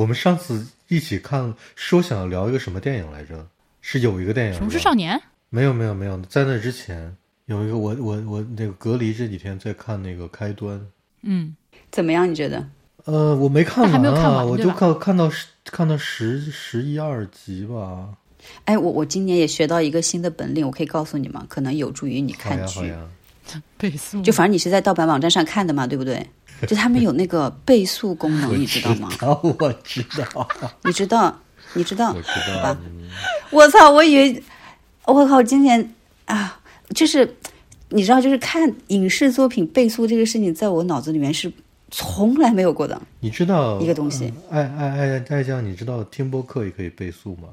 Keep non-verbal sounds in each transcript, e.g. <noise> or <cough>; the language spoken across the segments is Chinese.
我们上次一起看说想要聊一个什么电影来着？是有一个电影，《什么是少年》。没有没有没有，在那之前有一个我我我那个隔离这几天在看那个开端。嗯，怎么样？你觉得？呃，我没看完啊，我就看看到十看到十十一二集吧。哎，我我今年也学到一个新的本领，我可以告诉你吗？可能有助于你看剧。<laughs> 倍速。就反正你是在盗版网站上看的嘛，对不对？就他们有那个倍速功能，<laughs> 你知道吗？我知道。<laughs> 你知道？你知道？我知道。吧？我操！我以为，我靠！今年啊，就是你知道，就是看影视作品倍速这个事情，在我脑子里面是。从来没有过的，你知道一个东西？爱爱爱爱酱，你知道听播客也可以倍速吗？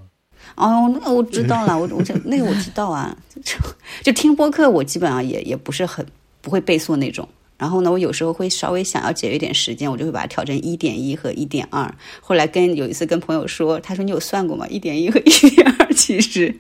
哦，那我知道了，我我那个我知道啊，就就听播客，我基本上也也不是很不会倍速那种。然后呢，我有时候会稍微想要节约点时间，我就会把它调成一点一和一点二。后来跟有一次跟朋友说，他说你有算过吗？一点一和一点二 <laughs> 其实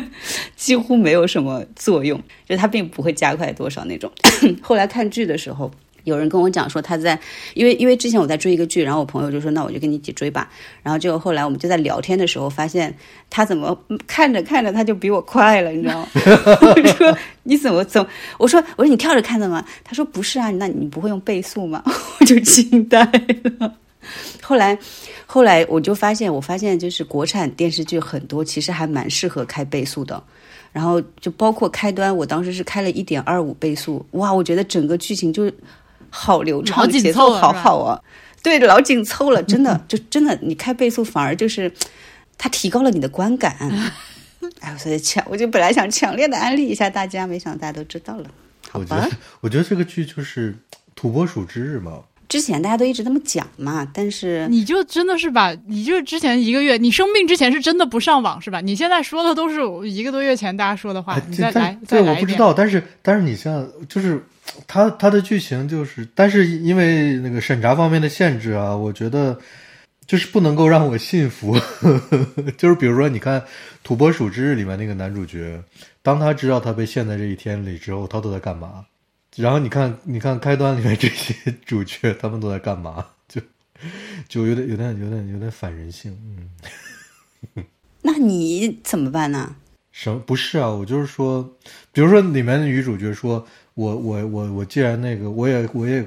<laughs> 几乎没有什么作用，就是它并不会加快多少那种。<coughs> 后来看剧的时候。有人跟我讲说他在，因为因为之前我在追一个剧，然后我朋友就说那我就跟你一起追吧，然后就后来我们就在聊天的时候发现他怎么看着看着他就比我快了，你知道吗？<laughs> 我说你怎么怎我说我说你跳着看的吗？他说不是啊，那你不会用倍速吗？<laughs> 我就惊呆了。后来后来我就发现，我发现就是国产电视剧很多其实还蛮适合开倍速的，然后就包括开端，我当时是开了一点二五倍速，哇，我觉得整个剧情就。好流畅，节奏好好啊！对，老紧凑了，真的，<laughs> 就真的，你开倍速反而就是，它提高了你的观感。<laughs> 哎，所以强，我就本来想强烈的安利一下大家，没想到大家都知道了。好吧，我觉得这个剧就是土拨鼠之日嘛。之前大家都一直那么讲嘛，但是你就真的是把，你就之前一个月，你生病之前是真的不上网是吧？你现在说的都是一个多月前大家说的话，你再来再来我不知道，但是但是你像就是。它它的剧情就是，但是因为那个审查方面的限制啊，我觉得就是不能够让我信服。<laughs> 就是比如说，你看《土拨鼠之日》里面那个男主角，当他知道他被陷在这一天里之后，他都在干嘛？然后你看，你看开端里面这些主角，他们都在干嘛？就就有点有点有点有点反人性。嗯，<laughs> 那你怎么办呢？什么不是啊？我就是说，比如说里面的女主角说。我我我我既然那个，我也我也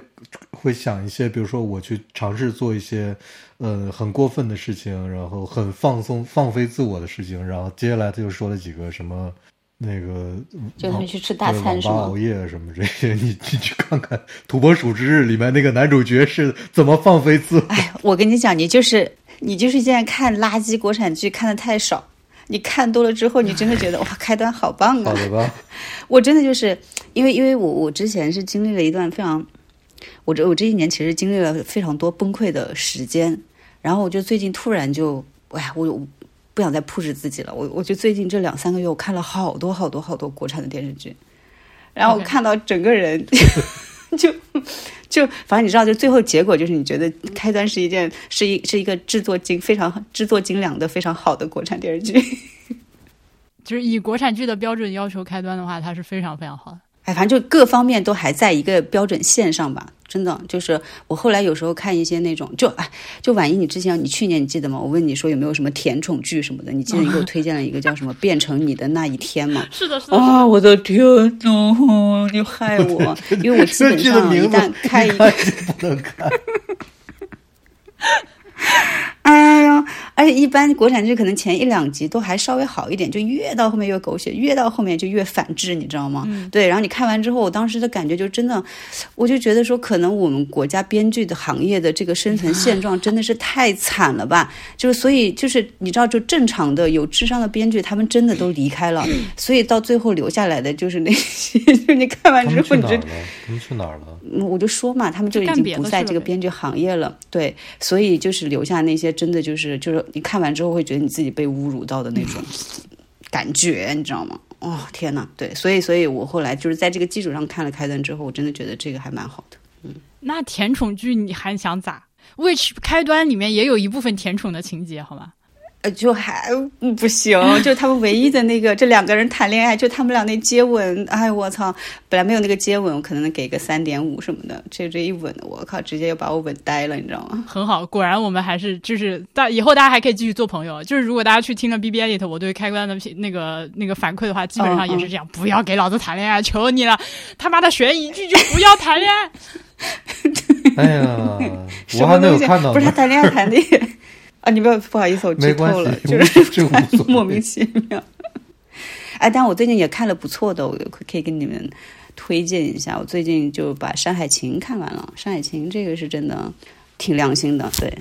会想一些，比如说我去尝试做一些，呃，很过分的事情，然后很放松放飞自我的事情，然后接下来他就说了几个什么，那个就去吃大餐是吗？熬夜什么这些，你你去看看《土拨鼠之日》里面那个男主角是怎么放飞自我。哎，我跟你讲，你就是你就是现在看垃圾国产剧看的太少。你看多了之后，你真的觉得 <laughs> 哇，开端好棒啊！好的吧？我真的就是因为，因为我我之前是经历了一段非常，我这我这一年其实经历了非常多崩溃的时间，然后我就最近突然就，哎，我不想再 push 自己了。我我就最近这两三个月，我看了好多好多好多国产的电视剧，然后我看到整个人 <laughs> <laughs> 就。就反正你知道，就最后结果就是你觉得开端是一件是一是一个制作精非常制作精良的非常好的国产电视剧，<laughs> 就是以国产剧的标准要求开端的话，它是非常非常好的。哎，反正就各方面都还在一个标准线上吧。真的，就是我后来有时候看一些那种，就哎，就婉一，你之前你去年你记得吗？我问你说有没有什么甜宠剧什么的？你记得你给我推荐了一个叫什么《变成你的那一天》吗？<laughs> 是的，是的。啊，我的天呐，你害我，因为我基本上 <laughs> 一旦看一个不能看。<laughs> 哎呀，而且一般国产剧可能前一两集都还稍微好一点，就越到后面越狗血，越到后面就越反制，你知道吗？对。然后你看完之后，我当时的感觉就真的，我就觉得说，可能我们国家编剧的行业的这个生存现状真的是太惨了吧？<coughs> 就是所以就是你知道，就正常的有智商的编剧，他们真的都离开了，<coughs> 所以到最后留下来的就是那些，就你看完之后你就他们去哪儿了？我就说嘛，他们就已经不在这个编剧行业了。对，所以就是留下那些。真的就是就是你看完之后会觉得你自己被侮辱到的那种感觉，你知道吗？哦天呐，对，所以所以我后来就是在这个基础上看了开端之后，我真的觉得这个还蛮好的。嗯，那甜宠剧你还想咋？which 开端里面也有一部分甜宠的情节，好吗？呃，就还不行，就他们唯一的那个，这两个人谈恋爱，就他们俩那接吻，哎，我操！本来没有那个接吻，我可能能给个三点五什么的，这这一吻，我靠，直接就把我吻呆了，你知道吗？很好，果然我们还是就是大以后大家还可以继续做朋友。就是如果大家去听了 B B Edit 我对开关的那个那个反馈的话，基本上也是这样，不要给老子谈恋爱，求你了！他妈的悬疑剧就不要谈恋爱。<laughs> 哎呀，<laughs> 我还没有看到，不是他谈恋爱谈的。啊，你不要不好意思，我剧透了，就是 <laughs> 莫名其妙。<laughs> 哎，但我最近也看了不错的，我可以跟你们推荐一下。我最近就把《山海情》看完了，《山海情》这个是真的挺良心的，对。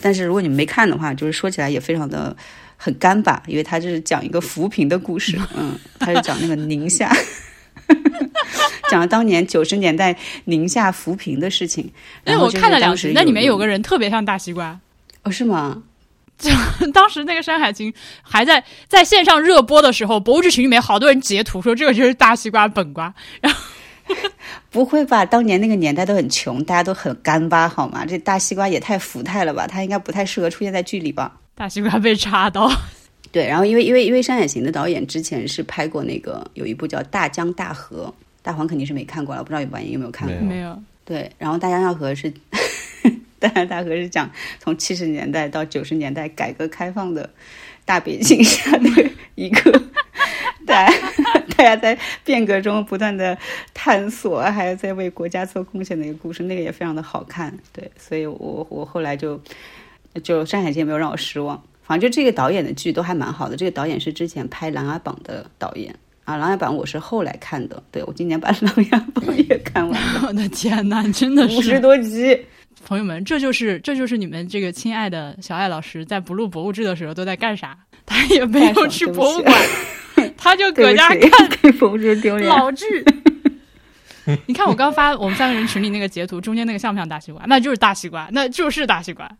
但是如果你们没看的话，就是说起来也非常的很干巴，因为它是讲一个扶贫的故事，嗯，它是讲那个宁夏，<laughs> 讲了当年九十年代宁夏扶贫的事情。哎，我看了两集，那里面有个人特别像大西瓜，哦，是吗？就当时那个《山海经》还在在线上热播的时候，博物志群里面好多人截图说这个就是大西瓜本瓜。然后 <laughs> 不会吧？当年那个年代都很穷，大家都很干巴，好吗？这大西瓜也太福态了吧？它应该不太适合出现在剧里吧？大西瓜被插刀。<laughs> 对，然后因为因为因为《山海情》的导演之前是拍过那个有一部叫《大江大河》，大黄肯定是没看过了，不知道婉莹有没有看过？没有。对，然后《大江大河》是。大江大河是讲从七十年代到九十年代改革开放的大背景下的一个，大家大家在变革中不断的探索，还有在为国家做贡献的一个故事，那个也非常的好看。对，所以我我后来就就《山海经》没有让我失望，反正就这个导演的剧都还蛮好的。这个导演是之前拍《琅琊榜》的导演啊，《琅琊榜》我是后来看的，对我今年把《琅琊榜》也看完了。<laughs> 我的天呐，真的是五十多集。朋友们，这就是这就是你们这个亲爱的小爱老师在不录博物志的时候都在干啥？他也没有去博物馆，<laughs> 他就搁家看博物志丢脸老剧。<laughs> 你看我刚发我们三个人群里那个截图，中间那个像不像大西瓜？那就是大西瓜，那就是大西瓜。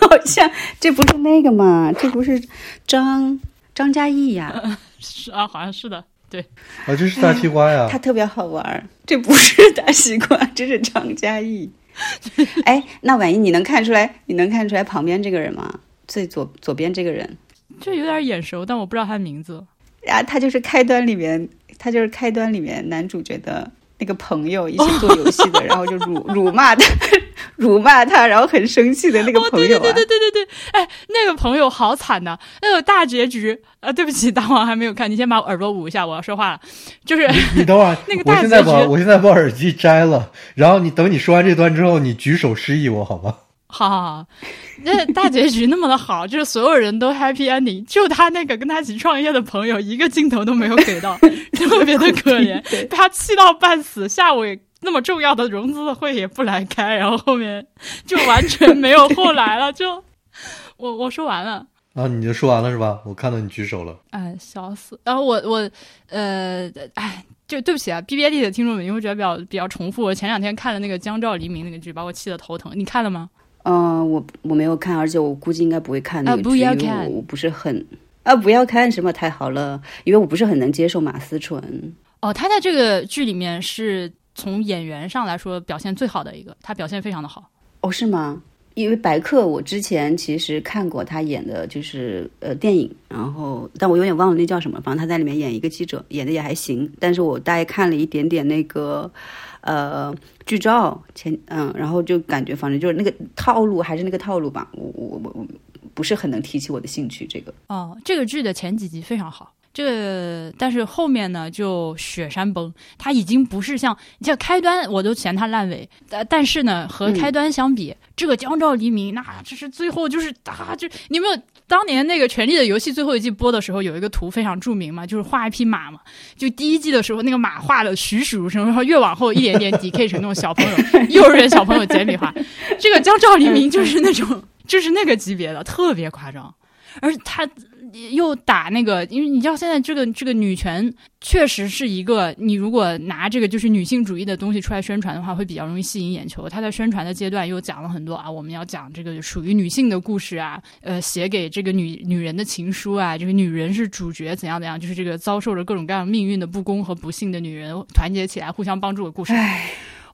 好像这不是那个嘛？这不是张张嘉译呀？是 <laughs> 啊，好像是的，对。啊，这是大西瓜呀！他特别好玩。这不是大西瓜，这是张嘉译。<laughs> 哎，那万一你能看出来，你能看出来旁边这个人吗？最左左边这个人，这有点眼熟，但我不知道他的名字。啊，他就是开端里面，他就是开端里面男主角的那个朋友，一起做游戏的，<laughs> 然后就辱辱骂他，辱骂他，然后很生气的那个朋友。对对对对对对，哎，那个朋友好惨呐，那个大结局。啊，对不起，<laughs> 大王还没有看，你先把我耳朵捂一下，我要说话了。就是你等会儿，<laughs> 那个我现在把我现在把耳机摘了，然后你等你说完这段之后，你举手示意我好吗？好 <laughs> 好好，那大结局那么的好，就是所有人都 happy ending，就他那个跟他一起创业的朋友一个镜头都没有给到，特别的可怜，被他气到半死。下午那么重要的融资的会也不来开，然后后面就完全没有后来了。就 <laughs> 我我说完了啊，你就说完了是吧？我看到你举手了，哎，笑死。然后我我呃，哎，就对不起啊，B B A D 的听众们，因为觉得比较比较重复。我前两天看了那个《江照黎明》那个剧，把我气得头疼。你看了吗？嗯，我我没有看，而且我估计应该不会看那个剧，因为我不是很啊，不要看什么太好了，因为我不是很能接受马思纯。哦，他在这个剧里面是从演员上来说表现最好的一个，他表现非常的好。哦，是吗？因为白客我之前其实看过他演的就是呃电影，然后但我有点忘了那叫什么，反正他在里面演一个记者，演的也还行。但是我大概看了一点点那个。呃，剧照前嗯，然后就感觉反正就是那个套路还是那个套路吧，我我我我不是很能提起我的兴趣。这个哦，这个剧的前几集非常好，这但是后面呢就雪山崩，它已经不是像你像开端我都嫌它烂尾，但但是呢和开端相比，这个江照黎明那这是最后就是啊，就你没有。当年那个《权力的游戏》最后一季播的时候，有一个图非常著名嘛，就是画一匹马嘛。就第一季的时候，那个马画的栩栩如生，然后越往后一点点 DK 成那种小朋友、<laughs> 幼儿园小朋友简笔画。<laughs> 这个江照黎明就是那种，就是那个级别的，特别夸张，而他。又打那个，因为你知道现在这个这个女权确实是一个，你如果拿这个就是女性主义的东西出来宣传的话，会比较容易吸引眼球。他在宣传的阶段又讲了很多啊，我们要讲这个属于女性的故事啊，呃，写给这个女女人的情书啊，这个女人是主角怎样怎样，就是这个遭受着各种各样命运的不公和不幸的女人团结起来互相帮助的故事。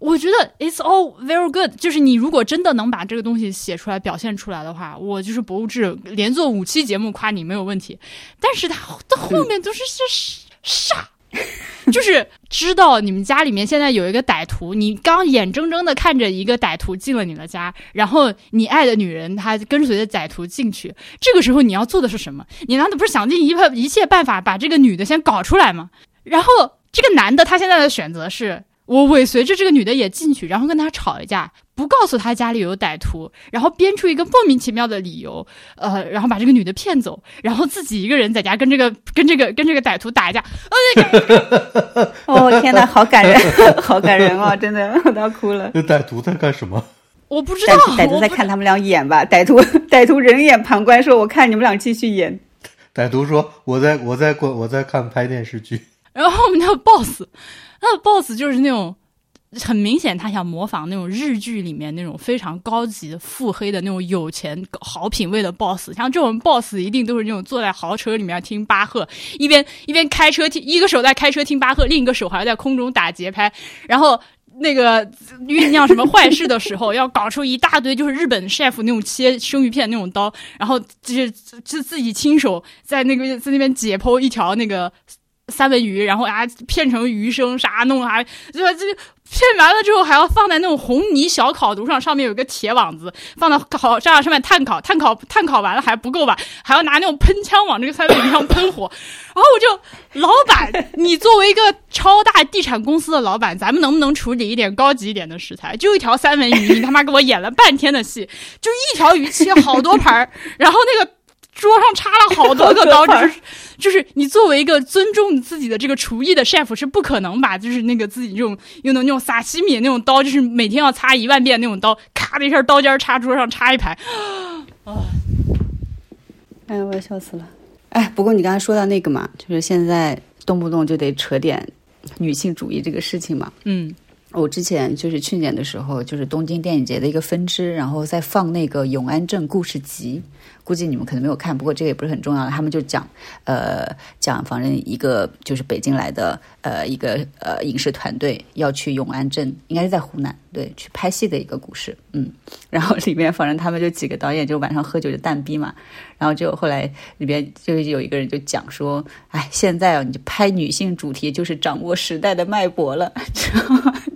我觉得 it's all very good，就是你如果真的能把这个东西写出来、表现出来的话，我就是博物志连做五期节目夸你没有问题。但是他到后面都是些傻，就是知道你们家里面现在有一个歹徒，你刚眼睁睁的看着一个歹徒进了你的家，然后你爱的女人她跟随着歹徒进去，这个时候你要做的是什么？你难道不是想尽一切一切办法把这个女的先搞出来吗？然后这个男的他现在的选择是。我尾随着这个女的也进去，然后跟她吵一架，不告诉她家里有歹徒，然后编出一个莫名其妙的理由，呃，然后把这个女的骗走，然后自己一个人在家跟这个 <laughs> 跟这个跟这个歹徒打一架。<laughs> 哦天哪，好感人，<laughs> 好感人哦，真的我都要哭了。那歹徒在干什么？我不知道，歹徒在看他们俩演吧？歹徒歹徒人眼旁观，说：“我看你们俩继续演。”歹徒说：“我在我在过我在看拍电视剧。”然后我们那 boss。他的 boss 就是那种很明显，他想模仿那种日剧里面那种非常高级腹黑的那种有钱好品味的 boss。像这种 boss 一定都是那种坐在豪车里面听巴赫，一边一边开车听，一个手在开车听巴赫，另一个手还在空中打节拍。然后那个酝酿什么坏事的时候，要搞出一大堆就是日本 chef 那种切生鱼片那种刀，然后就是就自己亲手在那个在那边解剖一条那个。三文鱼，然后啊片成鱼生啥弄啊，就？这片完了之后还要放在那种红泥小烤炉上，上面有个铁网子，放到烤架上面炭烤，炭烤炭烤完了还不够吧？还要拿那种喷枪往这个三文鱼上喷火。然后我就，老板，你作为一个超大地产公司的老板，咱们能不能处理一点高级一点的食材？就一条三文鱼，你他妈给我演了半天的戏，就一条鱼切好多盘儿，然后那个。桌上插了好多个刀，<laughs> 就是就是你作为一个尊重自己的这个厨艺的 chef 是不可能把就是那个自己这种用的那种撒西米那种刀，就是每天要擦一万遍那种刀，咔的一下刀尖插桌上插一排，啊！哎，我要笑死了。哎，不过你刚才说到那个嘛，就是现在动不动就得扯点女性主义这个事情嘛。嗯，我之前就是去年的时候，就是东京电影节的一个分支，然后在放那个永安镇故事集。估计你们可能没有看，不过这个也不是很重要。他们就讲，呃，讲反正一个就是北京来的，呃，一个呃影视团队要去永安镇，应该是在湖南，对，去拍戏的一个故事。嗯，然后里面反正他们就几个导演就晚上喝酒就蛋逼嘛，然后就后来里边就有一个人就讲说，哎，现在啊，你就拍女性主题就是掌握时代的脉搏了，<laughs>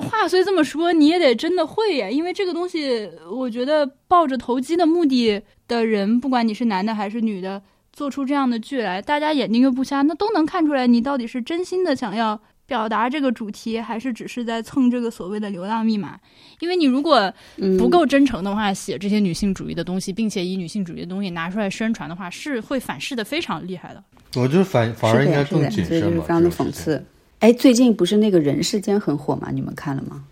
话虽这么说，你也得真的会呀，因为这个东西，我觉得抱着投机的目的的人，不管你是男的还是女的，做出这样的剧来，大家眼睛又不瞎，那都能看出来你到底是真心的想要表达这个主题，还是只是在蹭这个所谓的流量密码。因为你如果不够真诚的话，写这些女性主义的东西，并且以女性主义的东西拿出来宣传的话，是会反噬的非常厉害的。我觉得反反而应该更谨慎嘛，非常的讽刺。哎，最近不是那个人世间很火吗？你们看了吗？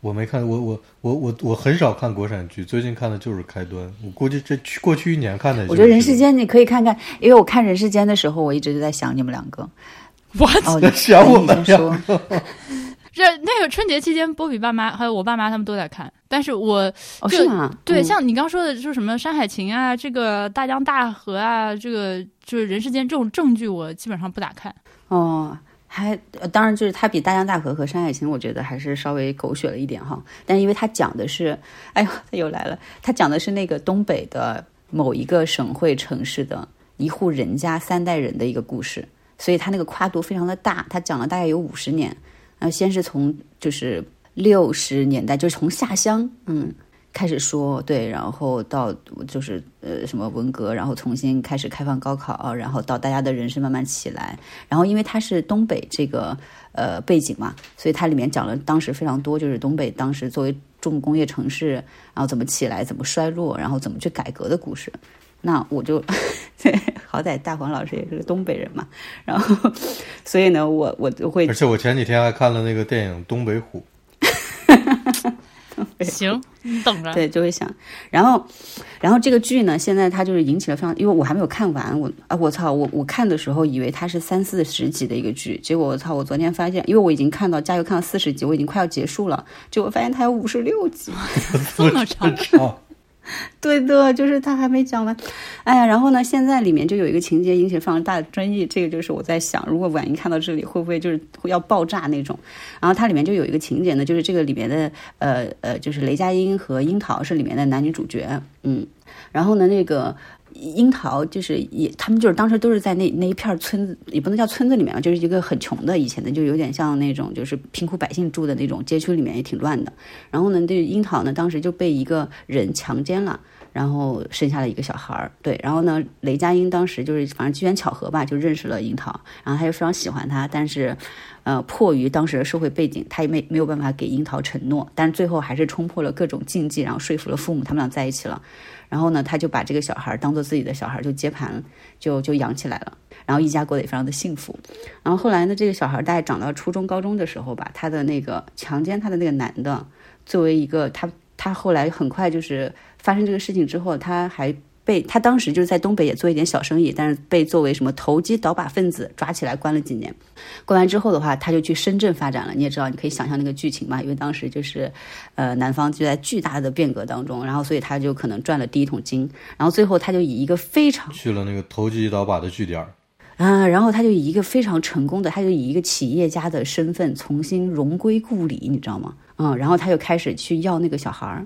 我没看，我我我我我很少看国产剧，最近看的就是开端。我估计这去过去一年看的。我觉得人世间你可以看看，因为我看人世间的时候，我一直就在想你们两个。<laughs> 我想我们两个。<laughs> <laughs> 这那个春节期间，波比爸妈还有我爸妈他们都在看，但是我是吗？对，像你刚说的，就是什么《山海情》啊，这个《大江大河》啊，这个就是人世间这种正剧，我基本上不咋看。哦。还当然就是它比《大江大河》和《山海情》，我觉得还是稍微狗血了一点哈。但因为它讲的是，哎呦，他又来了，他讲的是那个东北的某一个省会城市的一户人家三代人的一个故事，所以它那个跨度非常的大。他讲了大概有五十年，呃，先是从就是六十年代，就是从下乡，嗯。开始说对，然后到就是呃什么文革，然后重新开始开放高考，然后到大家的人生慢慢起来，然后因为它是东北这个呃背景嘛，所以它里面讲了当时非常多，就是东北当时作为重工业城市，然后怎么起来，怎么衰落，然后怎么去改革的故事。那我就 <laughs> 好歹大黄老师也是个东北人嘛，然后 <laughs> 所以呢，我我就会，而且我前几天还看了那个电影《东北虎》。<laughs> 行，你等着。<laughs> 对，就会想，然后，然后这个剧呢，现在它就是引起了非常，因为我还没有看完，我啊，我操，我我看的时候以为它是三四十集的一个剧，结果我操，我昨天发现，因为我已经看到加油看到四十集，我已经快要结束了，结果发现它有五十六集，<laughs> 这么长。<laughs> 对的，就是他还没讲完。哎呀，然后呢，现在里面就有一个情节引起非常大的争议，这个就是我在想，如果婉莹看到这里，会不会就是要爆炸那种？然后它里面就有一个情节呢，就是这个里面的呃呃，就是雷佳音和樱桃是里面的男女主角，嗯，然后呢，那个。樱桃就是也，他们就是当时都是在那那一片村子，也不能叫村子里面嘛，就是一个很穷的以前的，就有点像那种就是贫苦百姓住的那种街区里面，也挺乱的。然后呢，这樱桃呢，当时就被一个人强奸了，然后生下了一个小孩儿。对，然后呢，雷佳音当时就是反正机缘巧合吧，就认识了樱桃，然后他就非常喜欢她，但是，呃，迫于当时的社会背景，他也没没有办法给樱桃承诺，但是最后还是冲破了各种禁忌，然后说服了父母，他们俩在一起了。然后呢，他就把这个小孩当做自己的小孩，就接盘，就就养起来了。然后一家过得也非常的幸福。然后后来呢，这个小孩大概长到初中、高中的时候吧，他的那个强奸他的那个男的，作为一个他，他后来很快就是发生这个事情之后，他还。被他当时就是在东北也做一点小生意，但是被作为什么投机倒把分子抓起来关了几年。关完之后的话，他就去深圳发展了。你也知道，你可以想象那个剧情嘛，因为当时就是，呃，南方就在巨大的变革当中，然后所以他就可能赚了第一桶金。然后最后他就以一个非常去了那个投机倒把的据点啊，然后他就以一个非常成功的，他就以一个企业家的身份重新荣归故里，你知道吗？嗯，然后他就开始去要那个小孩儿。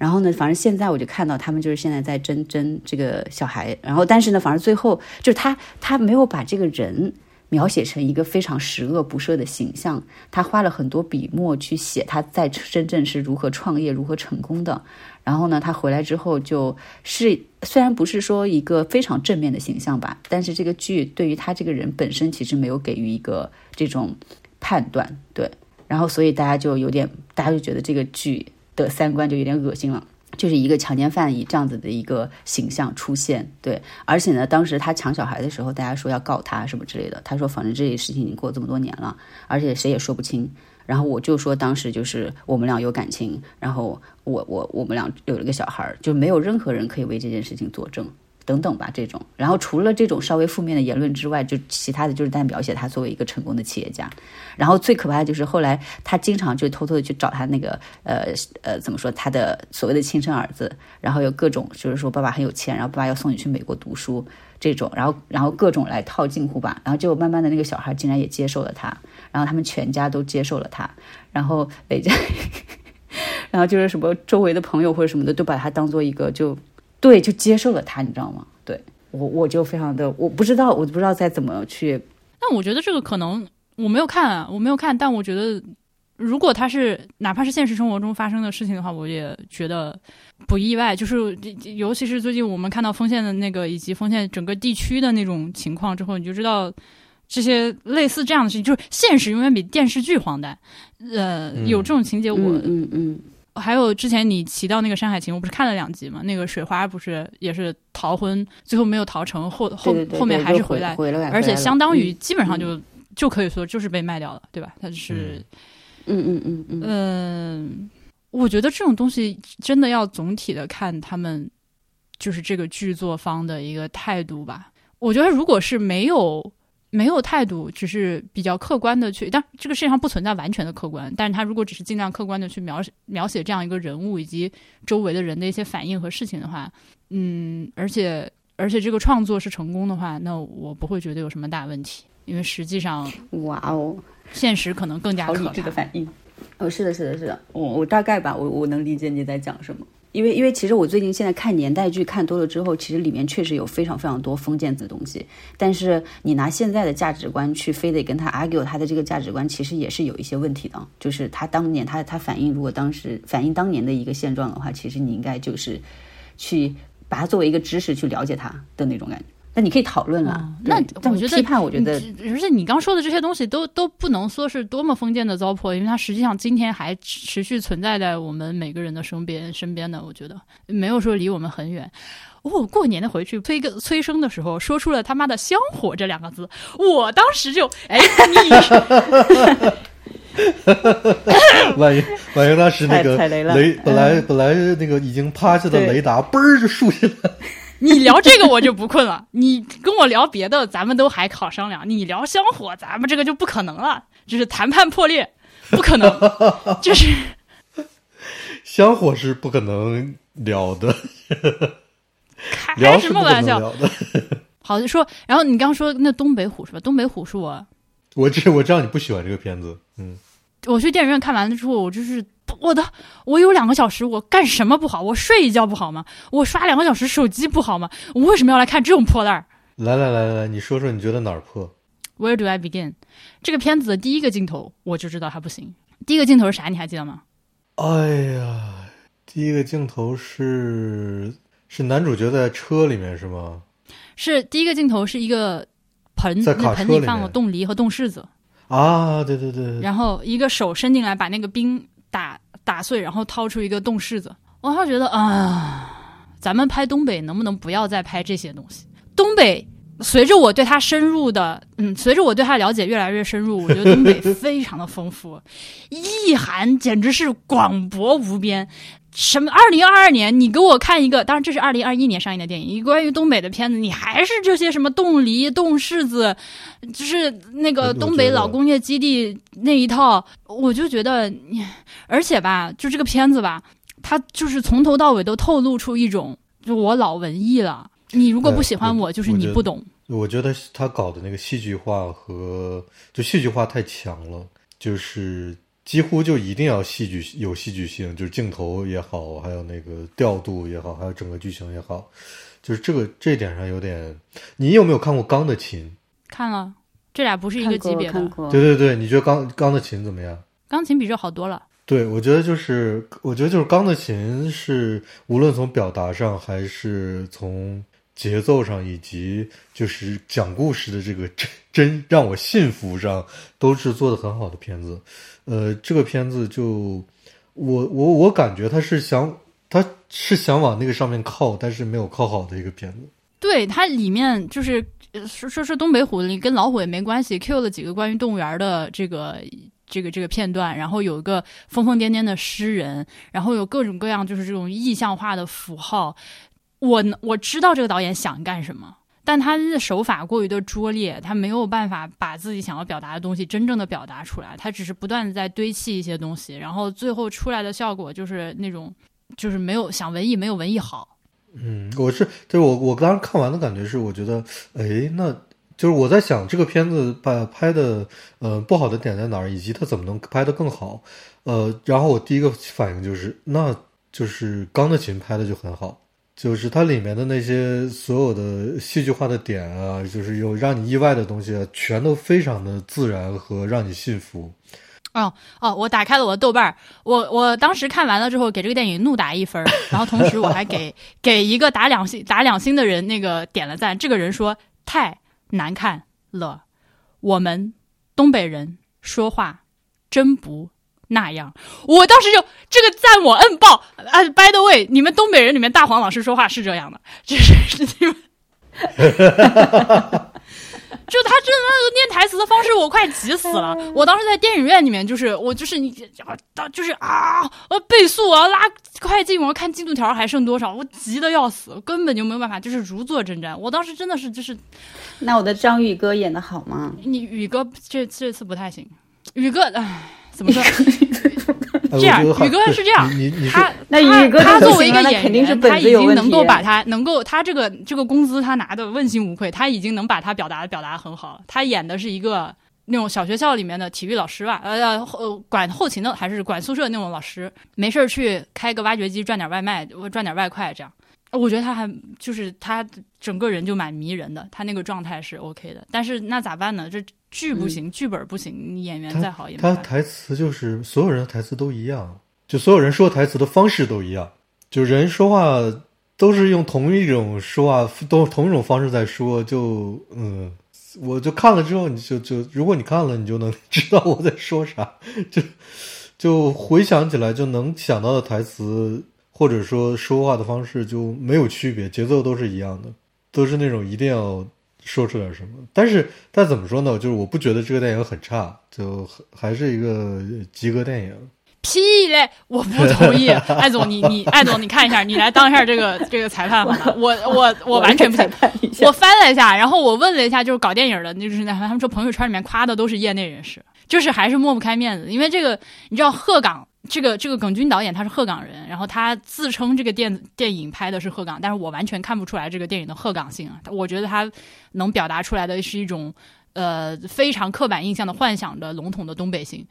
然后呢，反正现在我就看到他们就是现在在争争这个小孩，然后但是呢，反正最后就是他他没有把这个人描写成一个非常十恶不赦的形象，他花了很多笔墨去写他在深圳是如何创业、如何成功的。然后呢，他回来之后就是虽然不是说一个非常正面的形象吧，但是这个剧对于他这个人本身其实没有给予一个这种判断，对，然后所以大家就有点，大家就觉得这个剧。的三观就有点恶心了，就是一个强奸犯以这样子的一个形象出现，对，而且呢，当时他抢小孩的时候，大家说要告他什么之类的，他说反正这件事情已经过这么多年了，而且谁也说不清，然后我就说当时就是我们俩有感情，然后我我我们俩有了个小孩，就没有任何人可以为这件事情作证。等等吧，这种，然后除了这种稍微负面的言论之外，就其他的就是在描写他作为一个成功的企业家。然后最可怕的就是后来他经常就偷偷的去找他那个呃呃怎么说他的所谓的亲生儿子，然后有各种就是说爸爸很有钱，然后爸爸要送你去美国读书这种，然后然后各种来套近乎吧，然后就慢慢的那个小孩竟然也接受了他，然后他们全家都接受了他，然后累加，<laughs> 然后就是什么周围的朋友或者什么的都把他当做一个就。对，就接受了他，你知道吗？对我，我就非常的，我不知道，我不知道再怎么去。但我觉得这个可能我没有看啊，我没有看，但我觉得如果他是哪怕是现实生活中发生的事情的话，我也觉得不意外。就是尤其是最近我们看到丰县的那个以及丰县整个地区的那种情况之后，你就知道这些类似这样的事情，就是现实永远比电视剧荒诞。呃，有这种情节，我嗯嗯。还有之前你提到那个《山海情》，我不是看了两集嘛？那个水花不是也是逃婚，最后没有逃成，后后后面还是回来，而且相当于基本上就就可以说就是被卖掉了，对吧？他是，嗯嗯嗯嗯嗯，我觉得这种东西真的要总体的看他们就是这个剧作方的一个态度吧。我觉得如果是没有。没有态度，只是比较客观的去，但这个世界上不存在完全的客观。但是他如果只是尽量客观的去描写描写这样一个人物以及周围的人的一些反应和事情的话，嗯，而且而且这个创作是成功的话，那我不会觉得有什么大问题。因为实际上，哇哦，现实可能更加可怕的反应。哦，是的，是的，是的，我我大概吧，我我能理解你在讲什么。因为，因为其实我最近现在看年代剧看多了之后，其实里面确实有非常非常多封建的东西。但是你拿现在的价值观去非得跟他 argue 他的这个价值观，其实也是有一些问题的。就是他当年他他反映，如果当时反映当年的一个现状的话，其实你应该就是去把它作为一个知识去了解他的那种感觉。那你可以讨论了。那我觉得批判，我觉得，而且你刚说的这些东西都都不能说是多么封建的糟粕，因为它实际上今天还持续存在在我们每个人的身边身边的。我觉得没有说离我们很远。我过年的回去催个催生的时候，说出了他妈的“香火”这两个字，我当时就哎，你，<laughs> <laughs> 万一万一当时那个雷本来本来那个已经趴下的雷达嘣儿就竖起来。你聊这个我就不困了，你跟我聊别的，咱们都还好商量。你聊香火，咱们这个就不可能了，就是谈判破裂，不可能，<laughs> 就是香火是不可能聊的，<laughs> 开什么玩笑？<laughs> 好就说，然后你刚刚说那东北虎是吧？东北虎是我我知我知道你不喜欢这个片子，嗯，我去电影院看完了之后，我就是我的，我有两个小时，我干什么不好？我睡一觉不好吗？我刷两个小时手机不好吗？我为什么要来看这种破烂儿来来来来来，你说说你觉得哪儿破？？Where do I begin？这个片子的第一个镜头我就知道它不行。第一个镜头是啥？你还记得吗？哎呀，第一个镜头是是男主角在车里面是吗？是第一个镜头是一个盆，在卡那盆里放了冻梨和冻柿子，啊，对对对对，然后一个手伸进来把那个冰打打碎，然后掏出一个冻柿子。我还觉得啊，咱们拍东北能不能不要再拍这些东西？东北随着我对它深入的，嗯，随着我对它了解越来越深入，我觉得东北非常的丰富，<laughs> 意涵简直是广博无边。什么？二零二二年，你给我看一个，当然这是二零二一年上映的电影，一关于东北的片子，你还是这些什么冻梨、冻柿子，就是那个东北老工业基地那一套，我就觉得你，而且吧，就这个片子吧，它就是从头到尾都透露出一种，就我老文艺了。你如果不喜欢我我，就是你不懂。我觉得他搞的那个戏剧化和就戏剧化太强了，就是几乎就一定要戏剧有戏剧性，就是镜头也好，还有那个调度也好，还有整个剧情也好，就是这个这点上有点。你有没有看过《钢的琴看了，这俩不是一个级别的，对对对，你觉得钢钢的琴怎么样？钢琴比这好多了。对，我觉得就是，我觉得就是钢的琴是无论从表达上，还是从节奏上，以及就是讲故事的这个真真让我信服上，都是做的很好的片子。呃，这个片子就我我我感觉他是想他是想往那个上面靠，但是没有靠好的一个片子。对，它里面就是说说说东北虎你跟老虎也没关系，Q 了几个关于动物园的这个这个这个片段，然后有一个疯疯癫癫的诗人，然后有各种各样就是这种意象化的符号。我我知道这个导演想干什么，但他的手法过于的拙劣，他没有办法把自己想要表达的东西真正的表达出来，他只是不断的在堆砌一些东西，然后最后出来的效果就是那种就是没有想文艺没有文艺好。嗯，我是对我我当时看完的感觉是，我觉得，哎，那就是我在想这个片子把拍的呃不好的点在哪儿，以及它怎么能拍得更好。呃，然后我第一个反应就是，那就是钢的琴拍的就很好，就是它里面的那些所有的戏剧化的点啊，就是有让你意外的东西啊，全都非常的自然和让你信服。哦哦，我打开了我的豆瓣儿，我我当时看完了之后给这个电影怒打一分，然后同时我还给给一个打两星打两星的人那个点了赞。这个人说太难看了，我们东北人说话真不那样。我当时就这个赞我摁爆啊！By the way，你们东北人里面大黄老师说话是这样的，<laughs> 就是是你们。<laughs> 就他真的那个念台词的方式，我快急死了。我当时在电影院里面，就是我就是你啊，就是啊，我倍速我要拉快进，我要看进度条还剩多少，我急的要死，根本就没有办法，就是如坐针毡。我当时真的是就是那我的张宇哥演的好吗？你宇哥这这次不太行，宇哥唉，怎么说？<laughs> 哎这样宇哥是这样他那他宇哥他作为一个演员，他已经能够把他能够他这个这个工资他拿的问心无愧，他已经能把他表达的表达很好。他演的是一个那种小学校里面的体育老师吧，呃后管后勤的还是管宿舍那种老师，没事儿去开个挖掘机赚点外卖，赚点外快这样。我觉得他还就是他整个人就蛮迷人的，他那个状态是 OK 的。但是那咋办呢？这剧不行，剧本不行，演员再好也。他台词就是所有人的台词都一样，就所有人说台词的方式都一样，就人说话都是用同一种说话，都同一种方式在说，就嗯，我就看了之后，你就就如果你看了，你就能 <laughs> 知道我在说啥，就就回想起来就能想到的台词，或者说说话的方式就没有区别，节奏都是一样的，都是那种一定要。说出点什么，但是但怎么说呢？就是我不觉得这个电影很差，就还是一个及格电影。屁嘞！我不同意，艾总，你你艾总，你看一下，你来当一下这个这个裁判好吗？我我我完全不行。我翻了一下，然后我问了一下，就是搞电影的，就是那他们说朋友圈里面夸的都是业内人士，就是还是抹不开面子，因为这个你知道鹤岗这个这个耿军导演他是鹤岗人，然后他自称这个电电影拍的是鹤岗，但是我完全看不出来这个电影的鹤岗性啊。我觉得他能表达出来的是一种呃非常刻板印象的幻想的笼统的东北性。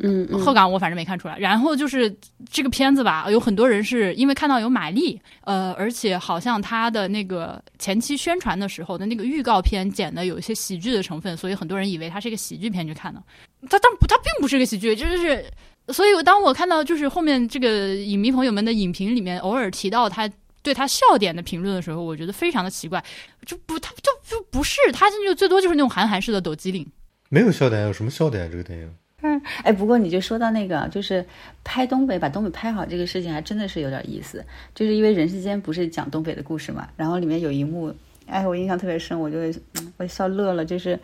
嗯，嗯鹤岗我反正没看出来。然后就是这个片子吧，有很多人是因为看到有马丽，呃，而且好像他的那个前期宣传的时候的那个预告片剪的有一些喜剧的成分，所以很多人以为它是一个喜剧片去看的。它但不，它并不是个喜剧，就是。所以，当我看到就是后面这个影迷朋友们的影评里面偶尔提到他对他笑点的评论的时候，我觉得非常的奇怪，就不，他就就不是，他就最多就是那种韩寒式的抖机灵。没有笑点，有什么笑点？啊这个电影嗯哎，不过你就说到那个，就是拍东北，把东北拍好这个事情，还真的是有点意思。就是因为《人世间》不是讲东北的故事嘛，然后里面有一幕，哎，我印象特别深，我就嗯我笑乐了，就是。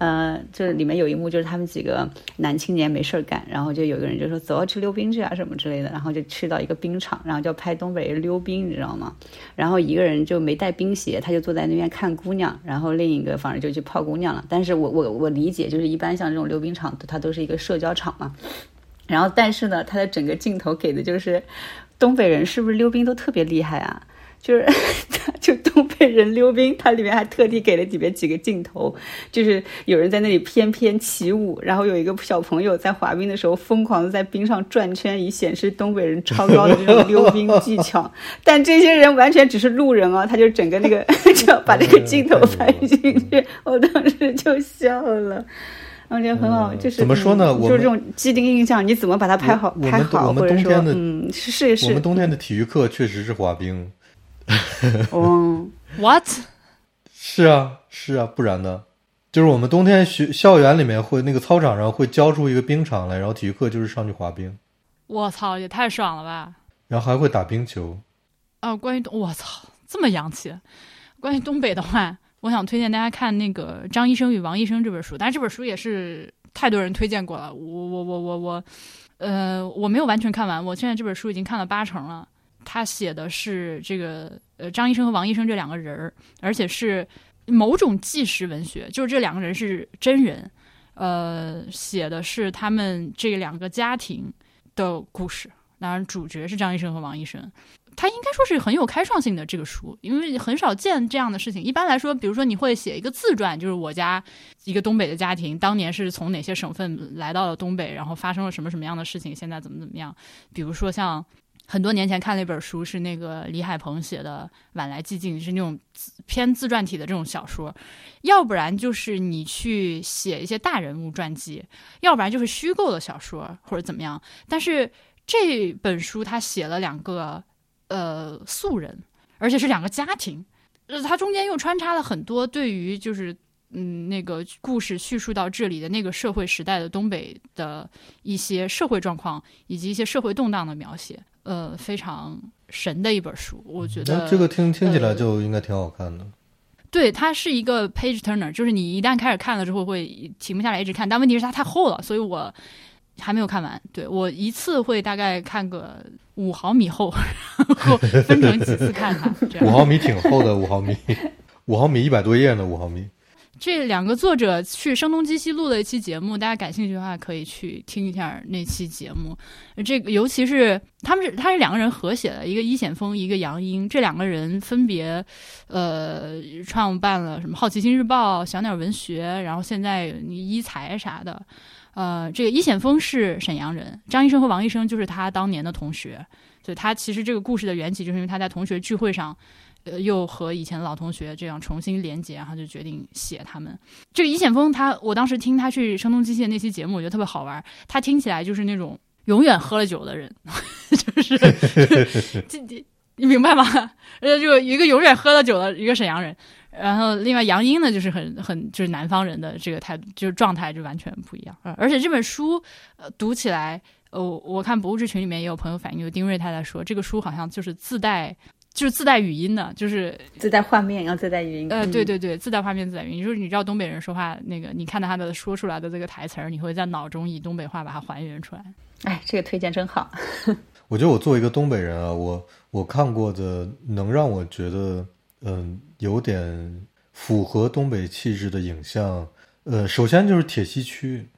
呃，就是里面有一幕，就是他们几个男青年没事干，然后就有个人就说走啊去溜冰去啊什么之类的，然后就去到一个冰场，然后就拍东北人溜冰，你知道吗？然后一个人就没带冰鞋，他就坐在那边看姑娘，然后另一个反正就去泡姑娘了。但是我我我理解，就是一般像这种溜冰场，它都是一个社交场嘛。然后但是呢，它的整个镜头给的就是东北人是不是溜冰都特别厉害啊？就是 <laughs> 他，就东北人溜冰，它里面还特地给了里面几个镜头，就是有人在那里翩翩起舞，然后有一个小朋友在滑冰的时候疯狂的在冰上转圈，以显示东北人超高的这种溜冰技巧。<laughs> 但这些人完全只是路人啊，他就整个那个 <laughs> 就要把这个镜头拍进去，我当时就笑了。我觉得很好，就是怎么说呢？就是这种既定印象，你怎么把它拍好？拍好，我们或者说，冬天的嗯，是是是，我们冬天的体育课确实是滑冰。<laughs> 哦，What？是啊，是啊，不然呢？就是我们冬天学校园里面会那个操场上会教出一个冰场来，然后体育课就是上去滑冰，我操，也太爽了吧！然后还会打冰球。啊，关于东，我操，这么洋气。关于东北的话，我想推荐大家看那个《张医生与王医生》这本书，但是这本书也是太多人推荐过了。我我我我我，呃，我没有完全看完，我现在这本书已经看了八成了。他写的是这个呃张医生和王医生这两个人儿，而且是某种纪实文学，就是这两个人是真人，呃，写的是他们这两个家庭的故事。当然，主角是张医生和王医生。他应该说是很有开创性的这个书，因为很少见这样的事情。一般来说，比如说你会写一个自传，就是我家一个东北的家庭当年是从哪些省份来到了东北，然后发生了什么什么样的事情，现在怎么怎么样。比如说像很多年前看了一本书，是那个李海鹏写的《晚来寂静》，是那种偏自传体的这种小说。要不然就是你去写一些大人物传记，要不然就是虚构的小说或者怎么样。但是这本书他写了两个。呃，素人，而且是两个家庭，呃，它中间又穿插了很多对于就是嗯那个故事叙述到这里的那个社会时代的东北的一些社会状况以及一些社会动荡的描写，呃，非常神的一本书，我觉得那这个听听起来就应该挺好看的。对，它是一个 page turner，就是你一旦开始看了之后会停不下来一直看，但问题是它太厚了，所以我还没有看完。对我一次会大概看个五毫米厚，<laughs> 然后分成几次看它。五毫米挺厚的，五毫米，五毫米一百多页呢，五毫米。这两个作者去声东击西录了一期节目，大家感兴趣的话可以去听一下那期节目。这个尤其是他们是他是两个人合写的，一个一险峰，一个杨英，这两个人分别呃创办了什么《好奇心日报》、小鸟文学，然后现在一财啥的。呃，这个一险峰是沈阳人，张医生和王医生就是他当年的同学，所以他其实这个故事的缘起就是因为他在同学聚会上。呃，又和以前的老同学这样重新连接，然后就决定写他们。这个尹显峰，他我当时听他去声东击西的那期节目，我觉得特别好玩。他听起来就是那种永远喝了酒的人，<laughs> 就是这你明白吗？呃，就一个永远喝了酒的一个沈阳人，然后另外杨英呢，就是很很就是南方人的这个态度，就是状态就完全不一样。而且这本书呃读起来，呃，我看博物志群里面也有朋友反映，就丁瑞太太说，这个书好像就是自带。就是自带语音的，就是自带画面，然后自带语音。呃，对对对，自带画面，自带语音。就是你知道东北人说话，那个你看到他的说出来的这个台词儿，你会在脑中以东北话把它还原出来。哎，这个推荐真好。<laughs> 我觉得我作为一个东北人啊，我我看过的能让我觉得嗯有点符合东北气质的影像，呃，首先就是铁西区。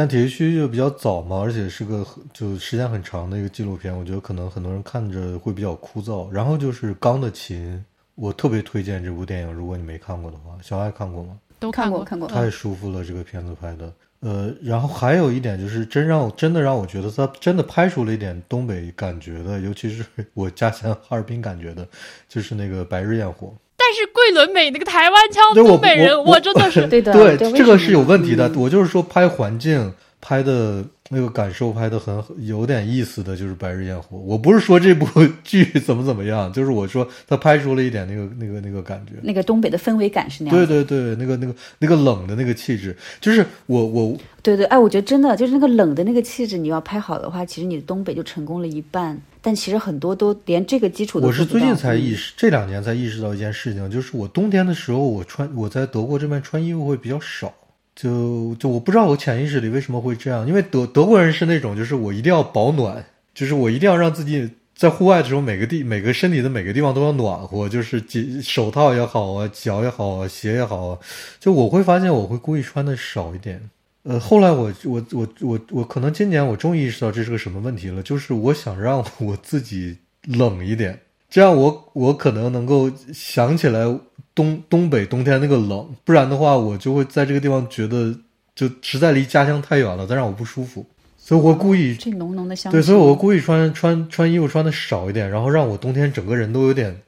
但铁西区就比较早嘛，而且是个就时间很长的一个纪录片，我觉得可能很多人看着会比较枯燥。然后就是《钢的琴》，我特别推荐这部电影，如果你没看过的话，小爱看过吗？都看过看过。太舒服了，这个片子拍的。呃，然后还有一点就是，真让我真的让我觉得他真的拍出了一点东北感觉的，尤其是 <laughs> 我家乡哈尔滨感觉的，就是那个《白日焰火》。但是桂纶镁那个台湾腔东北人，我我真的是 <laughs> 对的，对，对这个是有问题的。嗯我就是说，拍环境拍的那个感受拍的很有点意思的，就是《白日焰火》。我不是说这部剧怎么怎么样，<laughs> 就是我说他拍出了一点那个那个那个感觉。那个东北的氛围感是那样对。对对，那个那个那个冷的那个气质，就是我我对对，哎，我觉得真的就是那个冷的那个气质，你要拍好的话，其实你的东北就成功了一半。但其实很多都连这个基础都我是最近才意嗯识，这两年才意识到一件事情，就是我冬天的时候，我穿我在德国这边穿衣服会比较少，就就我不知道我潜意识里为什么会这样，因为德德国人是那种就是我一定要保暖，就是我一定要让自己在户外的时候每个地每个身体的每个地方都要暖和，就是几手套也好啊，脚也好啊，鞋也好啊，就我会发现我会故意穿的少一点。呃，后来我我我我我可能今年我终于意识到这是个什么问题了，就是我想让 <laughs> 我自己冷一点，这样我我可能能够想起来东东北冬天那个冷，不然的话我就会在这个地方觉得就实在离家乡太远了，再让我不舒服，所以我故意这浓浓的香。对，所以我故意穿穿穿衣服穿的少一点，然后让我冬天整个人都有点，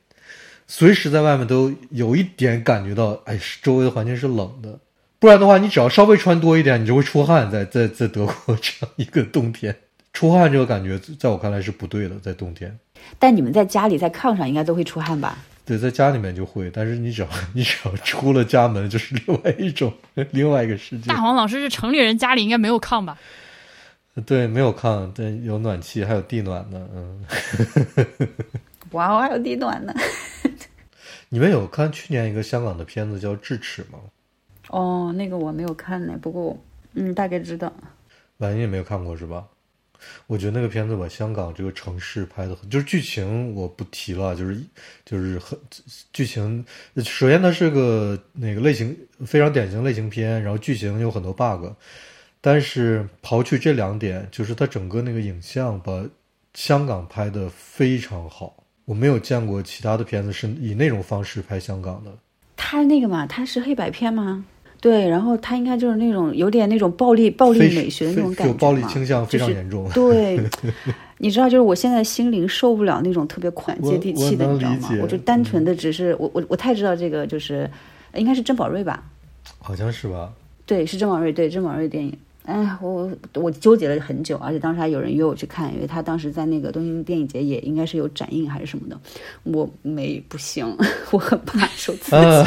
随时在外面都有一点感觉到，哎，周围的环境是冷的。不然的话，你只要稍微穿多一点，你就会出汗。在在在德国 <laughs> 这样一个冬天，出汗这个感觉，在我看来是不对的。在冬天，但你们在家里在炕上应该都会出汗吧？对，在家里面就会，但是你只要 <laughs> 你只要出了家门，就是另外一种 <laughs> 另外一个世界大。黄老师是城里人，家里应该没有炕吧？对，没有炕，对，有暖气，还有地暖呢。嗯，哇，哦，还有地暖呢。你们有看去年一个香港的片子叫《智齿》吗？哦，那个我没有看呢，不过嗯，大概知道。婉莹也没有看过是吧？我觉得那个片子把香港这个城市拍的很，就是剧情我不提了，就是就是很剧情。首先它是个那个类型非常典型类型片，然后剧情有很多 bug，但是刨去这两点，就是它整个那个影像把香港拍的非常好。我没有见过其他的片子是以那种方式拍香港的。他那个嘛，他是黑白片吗？对，然后他应该就是那种有点那种暴力暴力美学的那种感觉有暴力嘛倾向非常就是严重。对，<laughs> 你知道，就是我现在心灵受不了那种特别款接地气的，你知道吗？我就单纯的只是我我我太知道这个就是，应该是郑宝瑞吧？好像是吧？对，是郑宝瑞，对郑宝瑞电影。哎，我我纠结了很久，而且当时还有人约我去看，因为他当时在那个东京电影节也应该是有展映还是什么的，我没不行，<laughs> 我很怕受刺激。<laughs> 啊，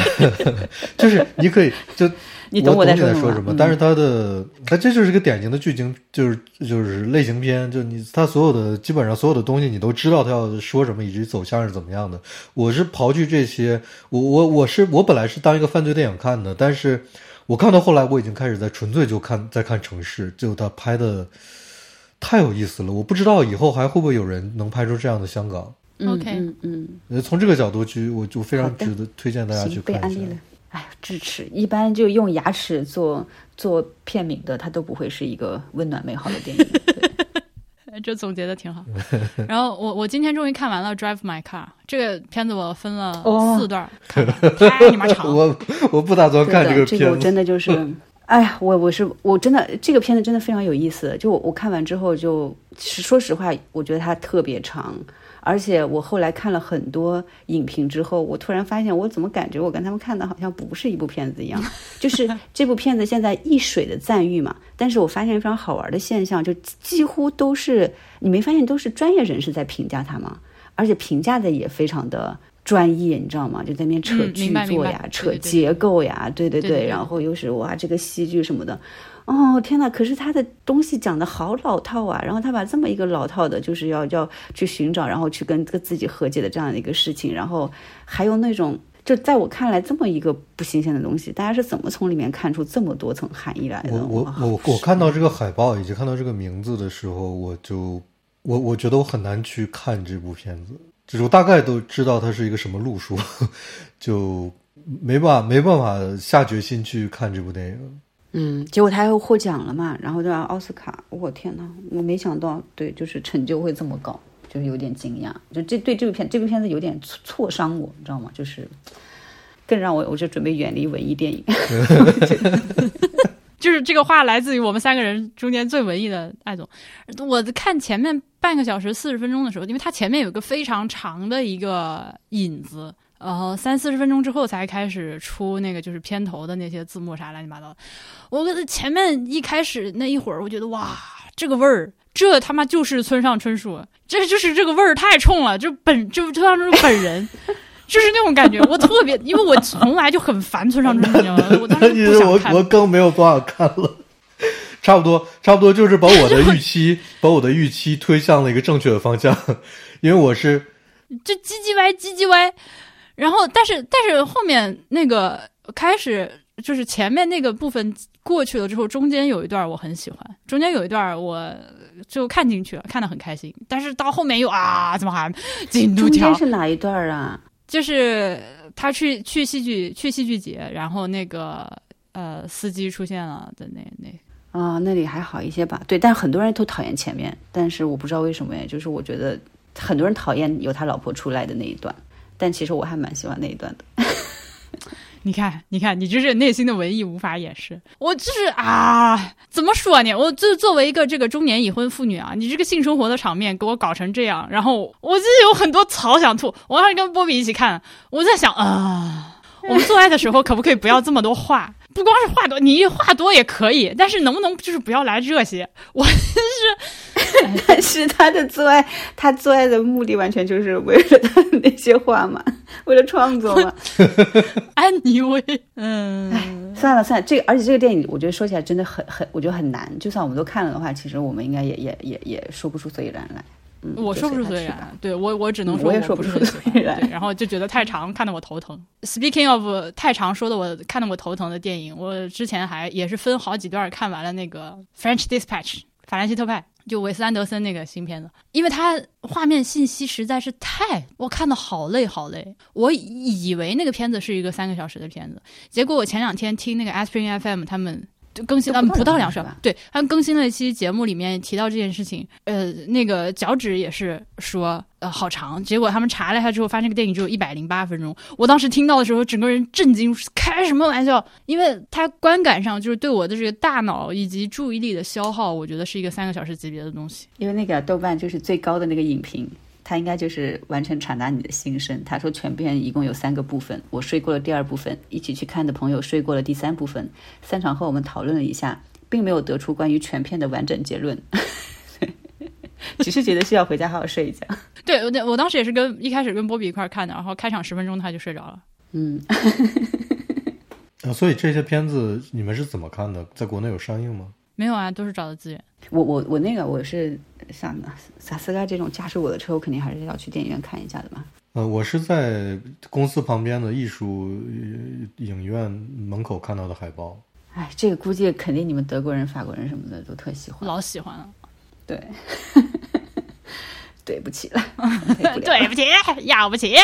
就是你可以就你懂我在说什么什么，嗯但是他的他这就是一个典型的剧情，就是就是类型片，就你他所有的基本上所有的东西你都知道他要说什么，以及走向是怎么样的。我是刨去这些，我我我是我本来是当一个犯罪电影看的，但是我看到后来我已经开始在纯粹就看在看城市，就他拍的太有意思了，我不知道以后还会不会有人能拍出这样的香港。嗯 OK 嗯嗯，呃，从这个角度去，我就非常值得推荐大家去看一下安利。了。哎，智齿一般就用牙齿做做片名的，它都不会是一个温暖美好的电影。这总结的挺好。然后我我今天终于看完了《Drive My Car》这个片子，我分了哦四段儿看完，太你妈 <laughs> 长了。我我不打算看对的，个片子。这个我真的就是，<laughs> 哎呀，我我是我真的这个片子真的非常有意思。就我我看完之后就，就说实话，我觉得它特别长，而且我后来看了很多影评之后，我突然发现，我怎么感觉我跟他们看的好像不是一部片子一样。就是这部片子现在一水的赞誉嘛，但是我发现非常好玩的现象，就几乎都是你没发现都是专业人士在评价它吗？而且评价的也非常的专业，你知道吗？就在那边扯嗯剧作呀，扯结构呀，对对对对对然后又是哇这个戏剧什么的，哦天呐！可是他的东西讲的好老套啊，然后他把这么一个老套的，就是要要去寻找，然后去跟跟自己和解的这样的一个事情，然后还有那种。就在我看来，这么一个不新鲜的东西，大家是怎么从里面看出这么多层含义来的？我我我我看到这个海报以及看到这个名字的时候，我就我我觉得我很难去看这部片子，就是我大概都知道它是一个什么路数，<laughs> 就没办法没办法下决心去看这部电影。嗯，结果他又获奖了嘛，然后就奥斯卡，我天呐，我没想到，对，就是成就会这么高，就是有点惊讶，就这对这部片这部片子有点挫挫伤我，你知道吗？就是更让我我就准备远离文艺电影。<laughs> 就是这个话来自于我们三个人中间最文艺的艾总。我看前面半个小时四十分钟的时候，因为它前面有个非常长的一个引子，然后三四十分钟之后才开始出那个就是片头的那些字幕啥乱七八糟的。我前面一开始那一会儿，我觉得哇，这个味儿，这他妈就是村上春树，这就是这个味儿太冲了，就本就村上春树本人。就是那种感觉，我特别，因为我从来就很烦村上春树，你知道吗？我当时不想看。我我更没有办法看了，差不多，差不多就是把我的 <laughs> 预期，把我的预期推向了一个正确的方向，因为我是就唧唧歪唧唧歪，然后但是但是后面那个开始就是前面那个部分过去了之后，中间有一段我很喜欢，中间有一段我就看进去了，看得很开心，但是到后面又啊，怎么还进度条？中间是哪一段啊？就是他去去戏剧去戏剧节，然后那个呃司机出现了的那那啊那里还好一些吧？对，但很多人都讨厌前面，但是我不知道为什么呀，就是我觉得很多人讨厌有他老婆出来的那一段，但其实我还蛮喜欢那一段的。<laughs> 你看，你看，你就是内心的文艺无法掩饰。我就是啊，怎么说呢？我就作为一个这个中年已婚妇女啊，你这个性生活的场面给我搞成这样，然后我就是有很多槽想吐。我当时跟波比一起看，我在想啊，我们做爱的时候可不可以不要这么多话？不光是话多，你话多也可以，但是能不能就是不要来这些？<laughs> 我就是，是他的做爱，他做爱的目的完全就是为了他的那些话嘛，为了创作嘛。安妮薇，嗯，算了算了，这个而且这个电影，我觉得说起来真的很很，我觉得很难。就算我们都看了的话，其实我们应该也也也也说不出所以然来。我说不出所以然，对我我只能说我也说不出所以然，然后就觉得太长，看得我头疼。Speaking of 太长，说的我看得我头疼的电影，我之前还也是分好几段看完了那个 French Dispatch 法兰西特派，就韦斯安德森那个新片子，因为它画面信息实在是太，我看的好累好累。我以为那个片子是一个三个小时的片子，结果我前两天听那个 Aspirin FM 他们。就更新了不到两吧？对，他更新了一期节目，里面提到这件事情。呃，那个脚趾也是说，呃，好长。结果他们查了一下之后，发现这个电影只有一百零八分钟。我当时听到的时候，整个人震惊，开什么玩笑？因为他观感上就是对我的这个大脑以及注意力的消耗，我觉得是一个三个小时级别的东西。因为那个豆瓣就是最高的那个影评。他应该就是完全传达你的心声。他说全片一共有三个部分，我睡过了第二部分，一起去看的朋友睡过了第三部分。散场后我们讨论了一下，并没有得出关于全片的完整结论，<laughs> 只是觉得需要回家好好睡一觉。<laughs> 对，我我当时也是跟一开始跟波比一块看的，然后开场十分钟他就睡着了。嗯，啊，所以这些片子你们是怎么看的？在国内有上映吗？没有啊，都是找的资源。我我我那个我是像萨斯盖这种驾驶我的车，我肯定还是要去电影院看一下的嘛。呃，我是在公司旁边的艺术影院门口看到的海报。哎，这个估计肯定你们德国人、法国人什么的都特喜欢，老喜欢了。对，对不起了，<laughs> 对不起，要不起。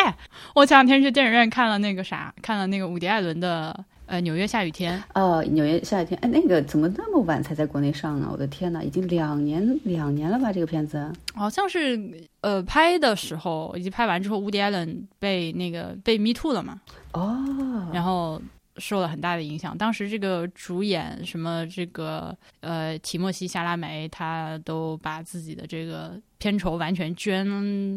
我前两天去电影院看了那个啥，看了那个伍迪·艾伦的。呃，纽约下雨天。哦，纽约下雨天。哎，那个怎么那么晚才在国内上呢？我的天呐，已经两年两年了吧？这个片子好像是呃拍的时候以及拍完之后，乌迪艾伦被那个被 Me Too 了嘛？哦，然后受了很大的影响。当时这个主演什么这个呃提莫西·夏拉梅，他都把自己的这个片酬完全捐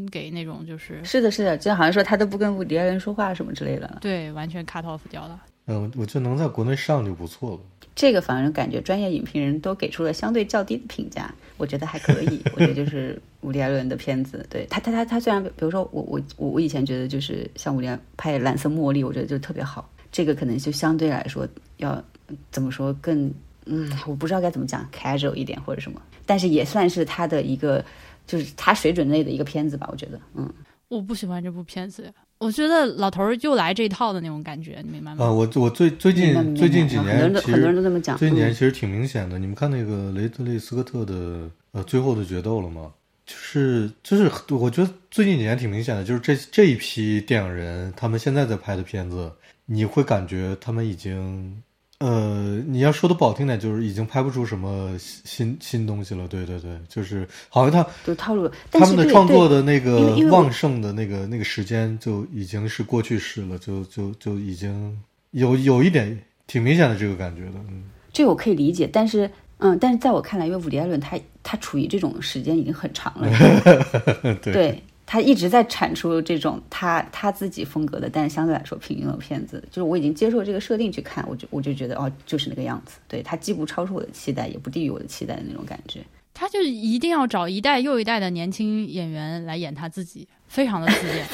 给那种就是是的，是的，就好像说他都不跟伍迪艾伦说话什么之类的。对，完全 cut off 掉了。嗯，我觉得能在国内上就不错了。这个反正感觉专业影评人都给出了相对较低的评价，我觉得还可以。我觉得就是 <laughs> 伍迪·艾伦的片子，对他，他，他，他虽然比如说我，我，我，我以前觉得就是像伍迪拍《蓝色茉莉》，我觉得就特别好。这个可能就相对来说要怎么说更嗯，我不知道该怎么讲，casual 一点或者什么，但是也算是他的一个就是他水准内的一个片子吧，我觉得。嗯，我不喜欢这部片子呀。我觉得老头儿又来这套的那种感觉，你明白吗？啊，我我最最近最近几年，很多人都这么讲。最近几年其实挺明显的。你们看那个雷德利·斯科特的呃最后的决斗了吗？就是就是，我觉得最近几年挺明显的，就是这这一批电影人，他们现在在拍的片子，你会感觉他们已经呃，你要说的不好听点，就是已经拍不出什么新新新东西了。对对对，就是好像他都套路，他们的创作的那个旺盛的那个那个时间就已经是过去式了，就就就已经有有一点挺明显的这个感觉的。嗯，这个我可以理解，但是嗯，但是在我看来，因为伍迪·艾伦他他处于这种时间已经很长了，<laughs> 对对他一直在产出这种他他自己风格的，但是相对来说平庸的片子。就是我已经接受这个设定去看，我就我就觉得哦，就是那个样子。对他既不超出我的期待，也不低于我的期待的那种感觉。他就一定要找一代又一代的年轻演员来演他自己，非常的自恋。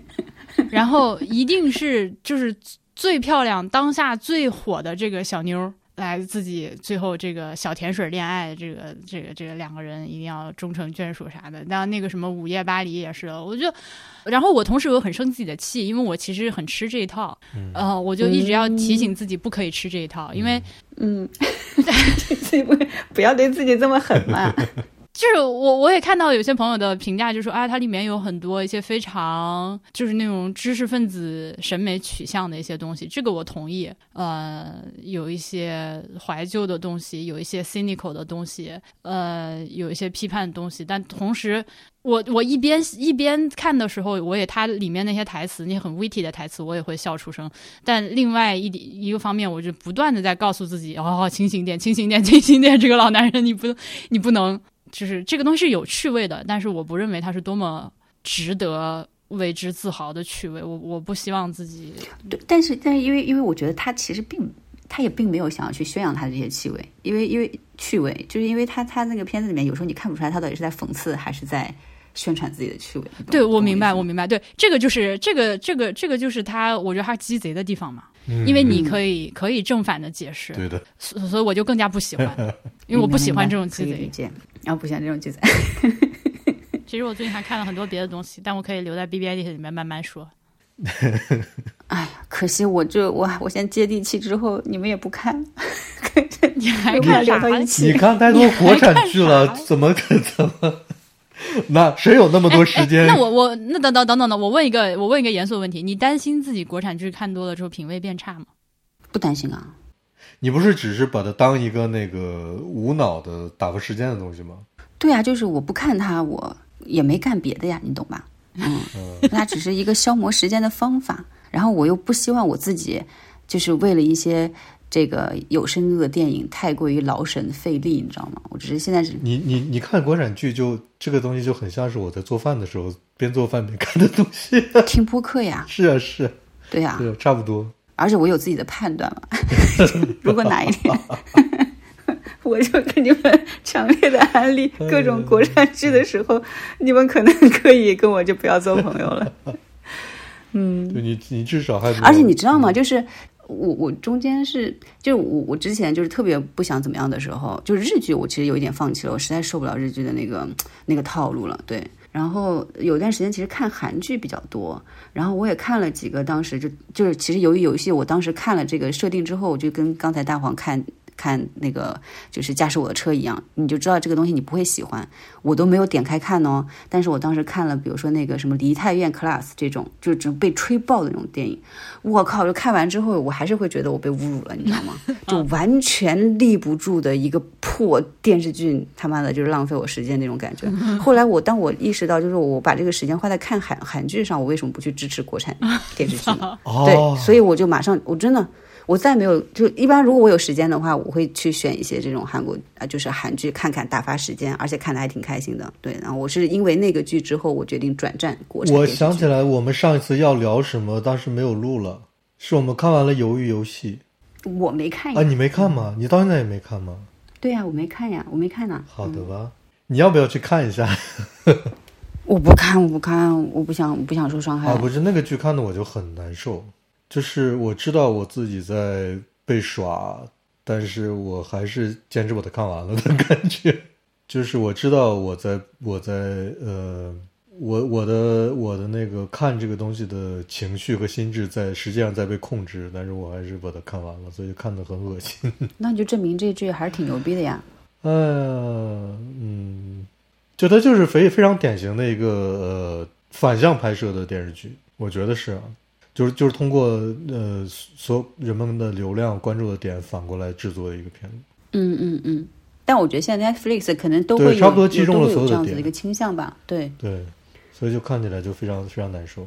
<laughs> 然后一定是就是最漂亮、当下最火的这个小妞儿来自己最后这个小甜水恋爱，这个这个这个两个人一定要终成眷属啥的。那那个什么午夜巴黎也是，我就，然后我同时我很生自己的气，因为我其实很吃这一套，呃，我就一直要提醒自己不可以吃这一套，因为嗯，<laughs> <laughs> 自己不不要对自己这么狠嘛。就是我我也看到有些朋友的评价，就说啊，它里面有很多一些非常就是那种知识分子审美取向的一些东西，这个我同意。呃，有一些怀旧的东西，有一些 cynical 的东西，呃，有一些批判的东西，但同时。我我一边一边看的时候，我也它里面那些台词，那些很 witty 的台词，我也会笑出声。但另外一点一个方面，我就不断的在告诉自己，哦，清醒点，清醒点，清醒点，这个老男人，你不你不能。就是这个东西是有趣味的，但是我不认为它是多么值得为之自豪的趣味。我我不希望自己对，但是但是因为因为我觉得他其实并他也并没有想要去宣扬他的这些气味，因为因为趣味，就是因为他他那个片子里面有时候你看不出来他到底是在讽刺还是在宣传自己的趣味。对我明白，我明白，对这个就是这个这个这个就是他，我觉得他鸡贼的地方嘛，嗯因为你可以可以正反的解释，对的，所所以我就更加不喜欢，<laughs> 因为我不喜欢这种鸡贼。然后不喜欢这种句子。<laughs> 其实我最近还看了很多别的东西，但我可以留在 B B I D 里面慢慢说。<laughs> 哎呀，可惜我这我我先接地气之后，你们也不看，你还看啥聊到？一起你看太多国产剧了怎么可怎么？那谁有那么多时间？那我我那等等等等等，我问一个我问一个严肃的问题，你担心自己国产剧看多了之后品味变差吗？不担心啊。你不是只是把它当一个那个无脑的打发时间的东西吗？对啊，就是我不看它，我也没干别的呀，你懂吧？嗯，它只是一个消磨时间的方法。然后我又不希望我自己就是为了一些这个有深度的电影太过于劳神费力，你知道吗？我只是现在是你你你看国产剧就这个东西就很像是我在做饭的时候边做饭边看的东西。听播客呀，是啊是啊，对呀、对啊，差不多。而且我有自己的判断嘛。<laughs> 如果哪一天 <laughs> 我就跟你们强烈的安利各种国产剧的时候，你们可能可以跟我就不要做朋友了。<laughs> 嗯，你你至少还而且你知道吗？就是我我中间是，就是我我之前就是特别不想怎么样的时候，就是日剧我其实有一点放弃了，我实在受不了日剧的那个那个套路了。对，然后有段时间其实看韩剧比较多，然后我也看了几个，当时就就是其实由于游戏，我当时看了这个设定之后，我就跟刚才大黄看。看那个就是驾驶我的车一样，你就知道这个东西你不会喜欢，我都没有点开看哦。但是我当时看了，比如说那个什么《梨泰院 Class》这种，就是只被吹爆的那种电影，我靠！就看完之后，我还是会觉得我被侮辱了，你知道吗？就完全立不住的一个破电视剧，他妈的就是浪费我时间那种感觉。<laughs> 后来我当我意识到，就是我把这个时间花在看韩韩剧上，我为什么不去支持国产电视剧呢？<laughs> 哦，对，所以我就马上，我真的。我再没有，就一般如果我有时间的话，我会去选一些这种韩国啊，就是韩剧看看打发时间，而且看的还挺开心的。对，然后我是因为那个剧之后，我决定转战国产我。想起来，我们上一次要聊什么，当时没有录了，是我们看完了《鱿鱼游戏我没看》啊，你没看吗？你到现在也没看吗？对呀、我没看呀，我没看呢。好的吧，你要不要去看一下？<laughs> 我不看，我不看，我不想，不想受伤害。啊，不是那个剧看的我就很难受，就是我知道我自己在被耍，但是我还是坚持把它看完了的感觉。就是我知道我在我在呃，我我的我的那个看这个东西的情绪和心智在实际上在被控制，但是我还是把它看完了，所以看得很恶心。<laughs> 那你就证明这剧还是挺牛逼的呀。呃，嗯，就它就是非非常典型的一个呃反向拍摄的电视剧，我觉得是啊。就是就是通过呃所人们的流量关注的点反过来制作的一个片子。嗯嗯嗯。但我觉得现在 Netflix 可能都会差不多击中了所有的点有这样子的一个倾向吧。对，对，所以就看起来就非常非常难受。